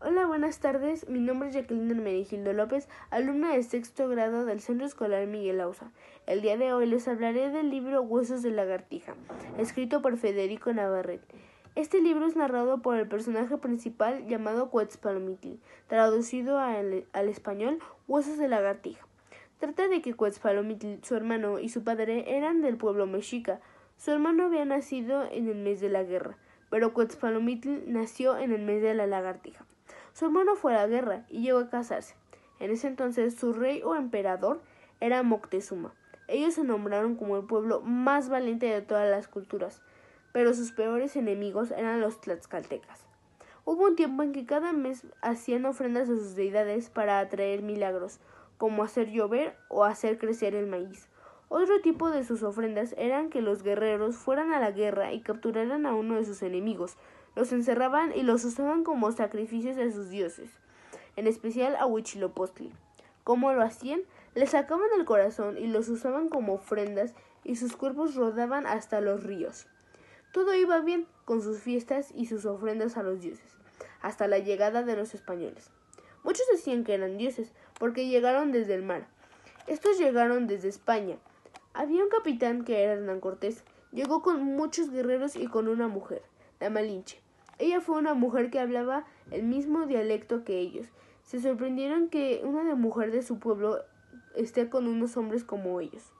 Hola, buenas tardes. Mi nombre es Jacqueline Hermenegildo López, alumna de sexto grado del Centro Escolar Miguel Ausa. El día de hoy les hablaré del libro Huesos de lagartija, escrito por Federico Navarrete. Este libro es narrado por el personaje principal llamado Quetzpalomitl, traducido al, español Huesos de lagartija. Trata de que Quetzpalomitl, su hermano y su padre eran del pueblo mexica. Su hermano había nacido en el mes de la guerra, pero Quetzpalomitl nació en el mes de la lagartija. Su hermano fue a la guerra y llegó a casarse. En ese entonces su rey o emperador era Moctezuma. Ellos se nombraron como el pueblo más valiente de todas las culturas, pero sus peores enemigos eran los tlaxcaltecas. Hubo un tiempo en que cada mes hacían ofrendas a sus deidades para atraer milagros, como hacer llover o hacer crecer el maíz. Otro tipo de sus ofrendas eran que los guerreros fueran a la guerra y capturaran a uno de sus enemigos, los encerraban y los usaban como sacrificios a sus dioses, en especial a Huitzilopochtli. ¿Cómo lo hacían? Les sacaban el corazón y los usaban como ofrendas y sus cuerpos rodaban hasta los ríos. Todo iba bien con sus fiestas y sus ofrendas a los dioses, hasta la llegada de los españoles. Muchos decían que eran dioses, porque llegaron desde el mar. Estos llegaron desde España. Había un capitán que era Hernán Cortés. Llegó con muchos guerreros y con una mujer, la Malinche. Ella fue una mujer que hablaba el mismo dialecto que ellos. Se sorprendieron que una mujer de su pueblo esté con unos hombres como ellos.